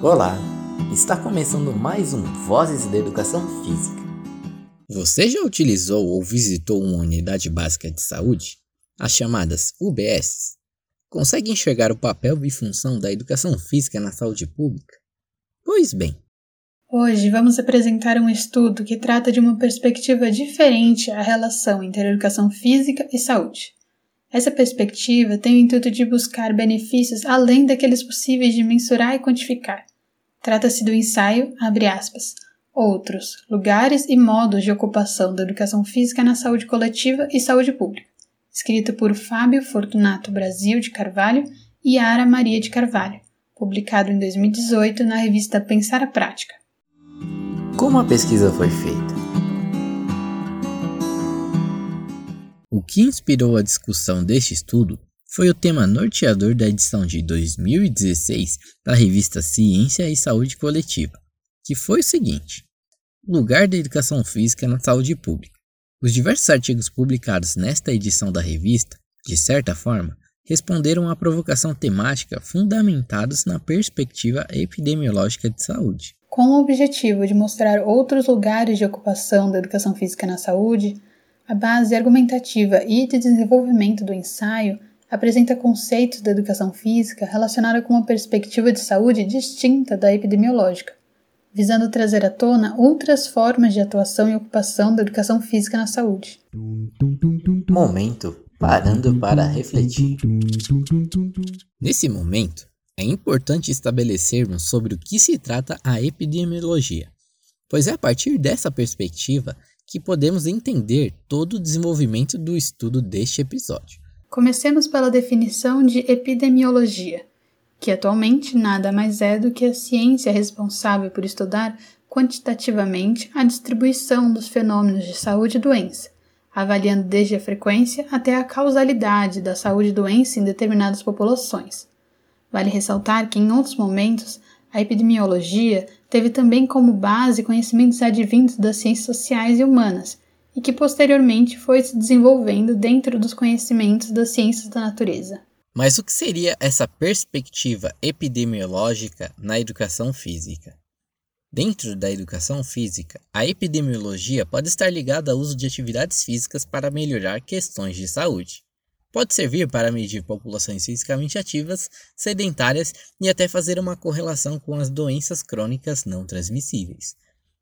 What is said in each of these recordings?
Olá, está começando mais um Vozes da Educação Física. Você já utilizou ou visitou uma unidade básica de saúde? As chamadas UBS? Consegue enxergar o papel e função da educação física na saúde pública? Pois bem, Hoje vamos apresentar um estudo que trata de uma perspectiva diferente à relação entre educação física e saúde. Essa perspectiva tem o intuito de buscar benefícios além daqueles possíveis de mensurar e quantificar. Trata-se do ensaio, abre aspas, outros, lugares e modos de ocupação da educação física na saúde coletiva e saúde pública, escrito por Fábio Fortunato Brasil de Carvalho e Ara Maria de Carvalho, publicado em 2018 na revista Pensar a Prática. como a pesquisa foi feita? O que inspirou a discussão deste estudo foi o tema norteador da edição de 2016 da revista Ciência e Saúde Coletiva, que foi o seguinte: Lugar da educação física na saúde pública. Os diversos artigos publicados nesta edição da revista, de certa forma, responderam à provocação temática fundamentados na perspectiva epidemiológica de saúde. Com o objetivo de mostrar outros lugares de ocupação da educação física na saúde, a base argumentativa e de desenvolvimento do ensaio apresenta conceitos da educação física relacionados com uma perspectiva de saúde distinta da epidemiológica, visando trazer à tona outras formas de atuação e ocupação da educação física na saúde. Momento parando para refletir. Nesse momento, é importante estabelecermos sobre o que se trata a epidemiologia, pois é a partir dessa perspectiva que podemos entender todo o desenvolvimento do estudo deste episódio. Comecemos pela definição de epidemiologia, que atualmente nada mais é do que a ciência responsável por estudar quantitativamente a distribuição dos fenômenos de saúde e doença, avaliando desde a frequência até a causalidade da saúde e doença em determinadas populações. Vale ressaltar que, em outros momentos, a epidemiologia teve também como base conhecimentos advindos das ciências sociais e humanas, e que posteriormente foi se desenvolvendo dentro dos conhecimentos das ciências da natureza. Mas o que seria essa perspectiva epidemiológica na educação física? Dentro da educação física, a epidemiologia pode estar ligada ao uso de atividades físicas para melhorar questões de saúde. Pode servir para medir populações fisicamente ativas, sedentárias e até fazer uma correlação com as doenças crônicas não transmissíveis,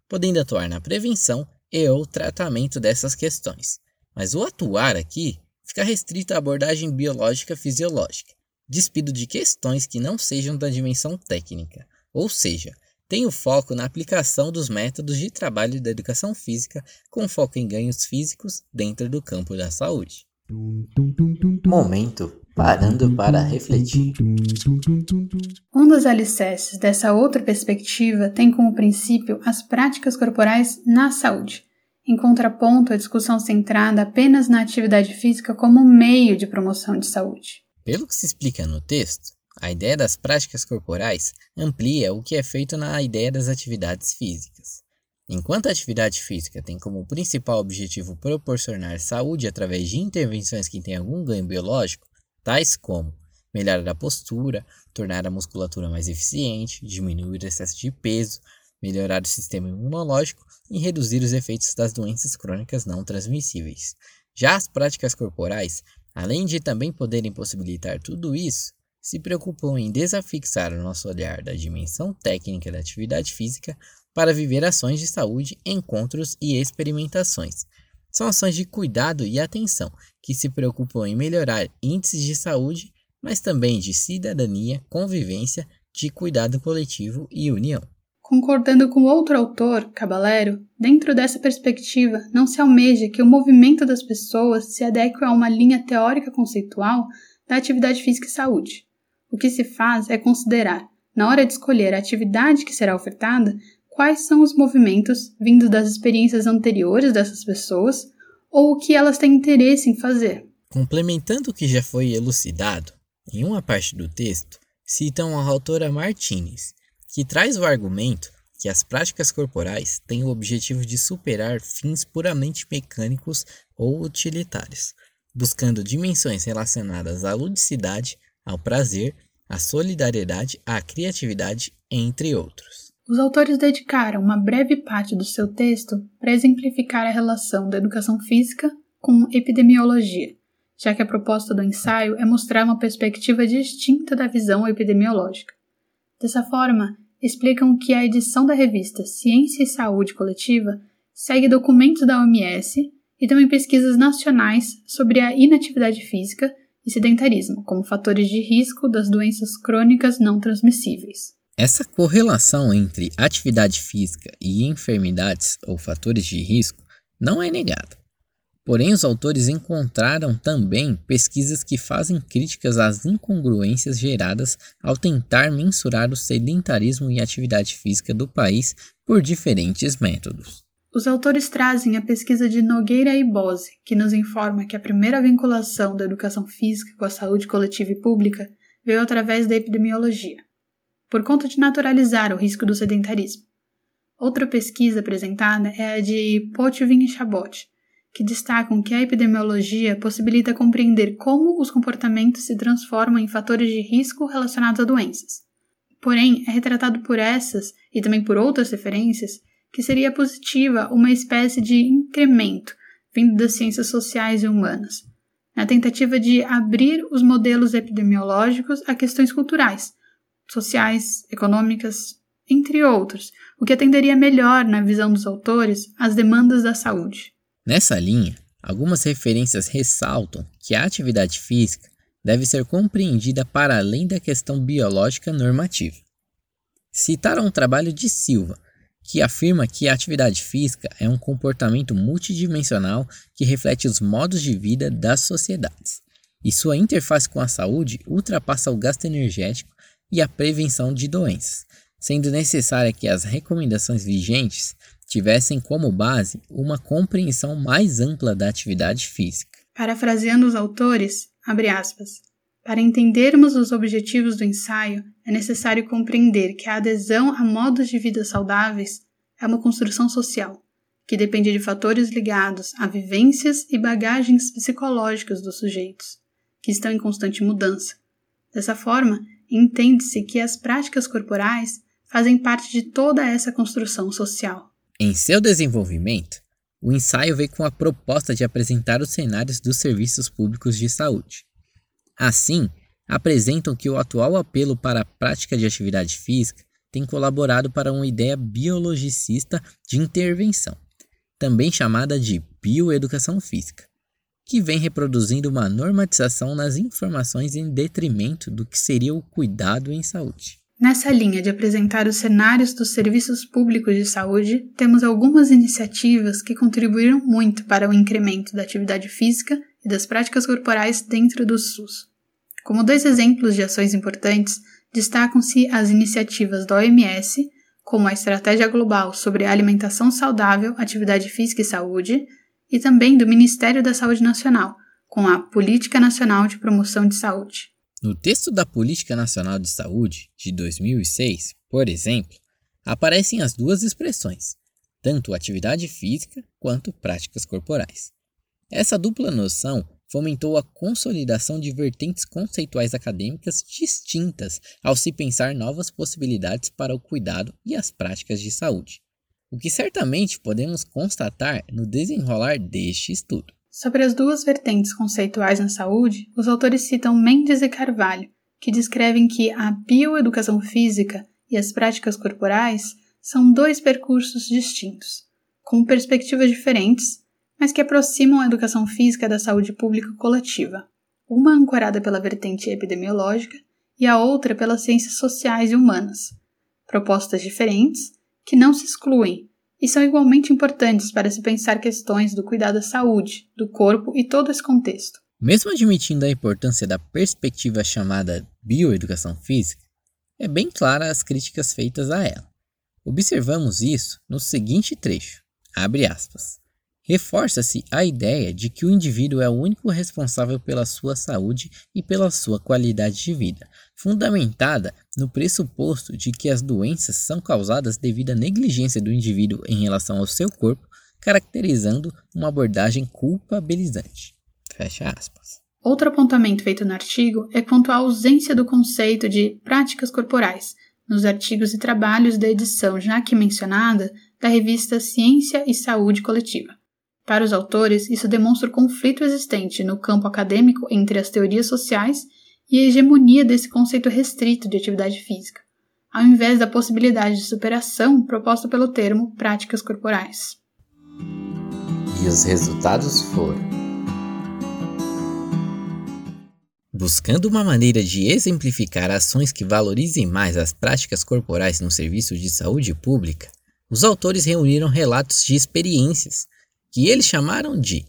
podendo atuar na prevenção e ou tratamento dessas questões. Mas o atuar aqui fica restrito à abordagem biológica fisiológica, despido de questões que não sejam da dimensão técnica, ou seja, tem o foco na aplicação dos métodos de trabalho da educação física com foco em ganhos físicos dentro do campo da saúde. Momento parando para refletir. Um dos alicerces dessa outra perspectiva tem como princípio as práticas corporais na saúde, em contraponto à discussão centrada apenas na atividade física como meio de promoção de saúde. Pelo que se explica no texto, a ideia das práticas corporais amplia o que é feito na ideia das atividades físicas. Enquanto a atividade física tem como principal objetivo proporcionar saúde através de intervenções que têm algum ganho biológico, tais como melhorar a postura, tornar a musculatura mais eficiente, diminuir o excesso de peso, melhorar o sistema imunológico e reduzir os efeitos das doenças crônicas não transmissíveis. Já as práticas corporais, além de também poderem possibilitar tudo isso, se preocupam em desafixar o nosso olhar da dimensão técnica da atividade física para viver ações de saúde, encontros e experimentações. São ações de cuidado e atenção que se preocupam em melhorar índices de saúde, mas também de cidadania, convivência, de cuidado coletivo e união. Concordando com outro autor, Caballero, dentro dessa perspectiva, não se almeja que o movimento das pessoas se adeque a uma linha teórica conceitual da atividade física e saúde. O que se faz é considerar, na hora de escolher a atividade que será ofertada, quais são os movimentos vindos das experiências anteriores dessas pessoas ou o que elas têm interesse em fazer. Complementando o que já foi elucidado, em uma parte do texto, citam a autora Martinez, que traz o argumento que as práticas corporais têm o objetivo de superar fins puramente mecânicos ou utilitários, buscando dimensões relacionadas à ludicidade, ao prazer, a solidariedade, a criatividade, entre outros. Os autores dedicaram uma breve parte do seu texto para exemplificar a relação da educação física com epidemiologia, já que a proposta do ensaio é mostrar uma perspectiva distinta da visão epidemiológica. Dessa forma, explicam que a edição da revista Ciência e Saúde Coletiva segue documentos da OMS e também pesquisas nacionais sobre a inatividade física e sedentarismo como fatores de risco das doenças crônicas não transmissíveis. Essa correlação entre atividade física e enfermidades ou fatores de risco não é negada. Porém, os autores encontraram também pesquisas que fazem críticas às incongruências geradas ao tentar mensurar o sedentarismo e atividade física do país por diferentes métodos. Os autores trazem a pesquisa de Nogueira e Bose, que nos informa que a primeira vinculação da educação física com a saúde coletiva e pública veio através da epidemiologia, por conta de naturalizar o risco do sedentarismo. Outra pesquisa apresentada é a de Potvin e Chabot, que destacam que a epidemiologia possibilita compreender como os comportamentos se transformam em fatores de risco relacionados a doenças. Porém, é retratado por essas e também por outras referências que seria positiva uma espécie de incremento vindo das ciências sociais e humanas, na tentativa de abrir os modelos epidemiológicos a questões culturais, sociais, econômicas, entre outros, o que atenderia melhor, na visão dos autores, às demandas da saúde. Nessa linha, algumas referências ressaltam que a atividade física deve ser compreendida para além da questão biológica normativa. Citaram um trabalho de Silva, que afirma que a atividade física é um comportamento multidimensional que reflete os modos de vida das sociedades, e sua interface com a saúde ultrapassa o gasto energético e a prevenção de doenças, sendo necessária que as recomendações vigentes tivessem como base uma compreensão mais ampla da atividade física. Parafraseando os autores, abre aspas, para entendermos os objetivos do ensaio, é necessário compreender que a adesão a modos de vida saudáveis é uma construção social, que depende de fatores ligados a vivências e bagagens psicológicas dos sujeitos, que estão em constante mudança. Dessa forma, entende-se que as práticas corporais fazem parte de toda essa construção social. Em seu desenvolvimento, o ensaio veio com a proposta de apresentar os cenários dos serviços públicos de saúde, Assim, apresentam que o atual apelo para a prática de atividade física tem colaborado para uma ideia biologicista de intervenção, também chamada de bioeducação física, que vem reproduzindo uma normatização nas informações em detrimento do que seria o cuidado em saúde. Nessa linha de apresentar os cenários dos serviços públicos de saúde, temos algumas iniciativas que contribuíram muito para o incremento da atividade física e das práticas corporais dentro do SUS. Como dois exemplos de ações importantes, destacam-se as iniciativas da OMS, como a Estratégia Global sobre Alimentação Saudável, Atividade Física e Saúde, e também do Ministério da Saúde Nacional, com a Política Nacional de Promoção de Saúde. No texto da Política Nacional de Saúde, de 2006, por exemplo, aparecem as duas expressões, tanto atividade física quanto práticas corporais. Essa dupla noção fomentou a consolidação de vertentes conceituais acadêmicas distintas ao se pensar novas possibilidades para o cuidado e as práticas de saúde, o que certamente podemos constatar no desenrolar deste estudo. Sobre as duas vertentes conceituais na saúde, os autores citam Mendes e Carvalho, que descrevem que a bioeducação física e as práticas corporais são dois percursos distintos, com perspectivas diferentes mas que aproximam a educação física da saúde pública coletiva, uma ancorada pela vertente epidemiológica e a outra pelas ciências sociais e humanas. Propostas diferentes que não se excluem e são igualmente importantes para se pensar questões do cuidado à saúde, do corpo e todo esse contexto. Mesmo admitindo a importância da perspectiva chamada bioeducação física, é bem clara as críticas feitas a ela. Observamos isso no seguinte trecho, abre aspas. Reforça-se a ideia de que o indivíduo é o único responsável pela sua saúde e pela sua qualidade de vida, fundamentada no pressuposto de que as doenças são causadas devido à negligência do indivíduo em relação ao seu corpo, caracterizando uma abordagem culpabilizante. Fecha aspas. Outro apontamento feito no artigo é quanto à ausência do conceito de práticas corporais nos artigos e trabalhos da edição já aqui mencionada da revista Ciência e Saúde Coletiva. Para os autores, isso demonstra o conflito existente no campo acadêmico entre as teorias sociais e a hegemonia desse conceito restrito de atividade física, ao invés da possibilidade de superação proposta pelo termo práticas corporais. E os resultados foram. Buscando uma maneira de exemplificar ações que valorizem mais as práticas corporais no serviço de saúde pública, os autores reuniram relatos de experiências, que eles chamaram de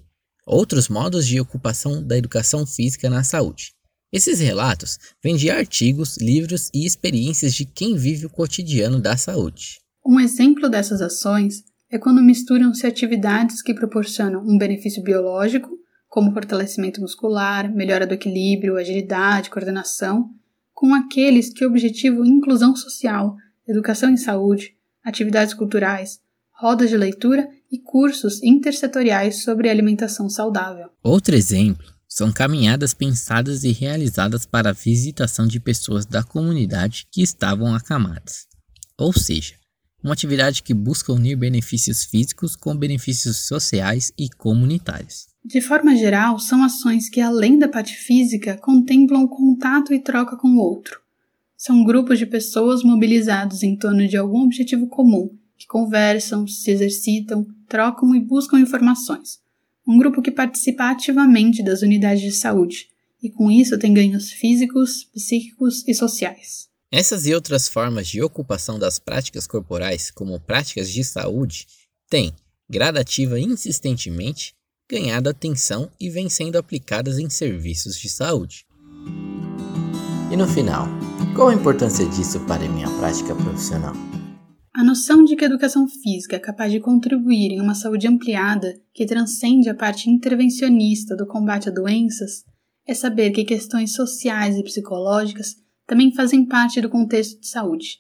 outros modos de ocupação da educação física na saúde. Esses relatos vêm de artigos, livros e experiências de quem vive o cotidiano da saúde. Um exemplo dessas ações é quando misturam-se atividades que proporcionam um benefício biológico, como fortalecimento muscular, melhora do equilíbrio, agilidade, coordenação, com aqueles que objetivam inclusão social, educação em saúde, atividades culturais, rodas de leitura e cursos intersetoriais sobre alimentação saudável. Outro exemplo são caminhadas pensadas e realizadas para a visitação de pessoas da comunidade que estavam acamadas. Ou seja, uma atividade que busca unir benefícios físicos com benefícios sociais e comunitários. De forma geral, são ações que, além da parte física, contemplam contato e troca com o outro, são grupos de pessoas mobilizados em torno de algum objetivo comum, que conversam, se exercitam, trocam e buscam informações. Um grupo que participa ativamente das unidades de saúde e com isso tem ganhos físicos, psíquicos e sociais. Essas e outras formas de ocupação das práticas corporais, como práticas de saúde, têm, gradativa e insistentemente, ganhado atenção e vêm sendo aplicadas em serviços de saúde. E no final, qual a importância disso para minha prática profissional? A noção de que a educação física é capaz de contribuir em uma saúde ampliada que transcende a parte intervencionista do combate a doenças é saber que questões sociais e psicológicas também fazem parte do contexto de saúde.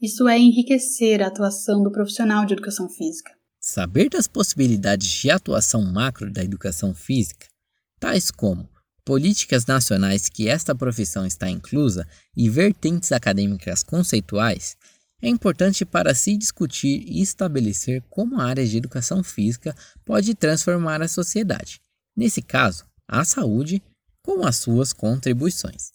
Isso é enriquecer a atuação do profissional de educação física. Saber das possibilidades de atuação macro da educação física, tais como políticas nacionais que esta profissão está inclusa e vertentes acadêmicas conceituais, é importante para se discutir e estabelecer como a área de educação física pode transformar a sociedade, nesse caso, a saúde, com as suas contribuições.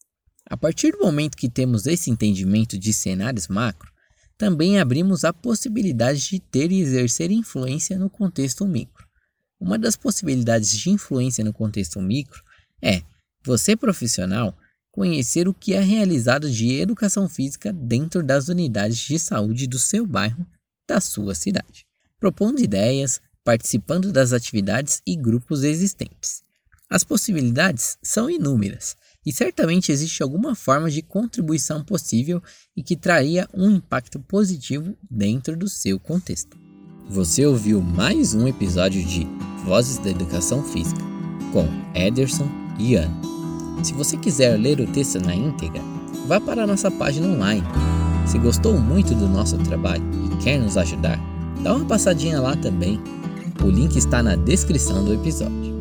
A partir do momento que temos esse entendimento de cenários macro, também abrimos a possibilidade de ter e exercer influência no contexto micro. Uma das possibilidades de influência no contexto micro é você profissional conhecer o que é realizado de educação física dentro das unidades de saúde do seu bairro, da sua cidade, propondo ideias, participando das atividades e grupos existentes. As possibilidades são inúmeras e certamente existe alguma forma de contribuição possível e que traria um impacto positivo dentro do seu contexto. Você ouviu mais um episódio de Vozes da Educação Física com Ederson e Ana. Se você quiser ler o texto na íntegra, vá para a nossa página online. Se gostou muito do nosso trabalho e quer nos ajudar, dá uma passadinha lá também. O link está na descrição do episódio.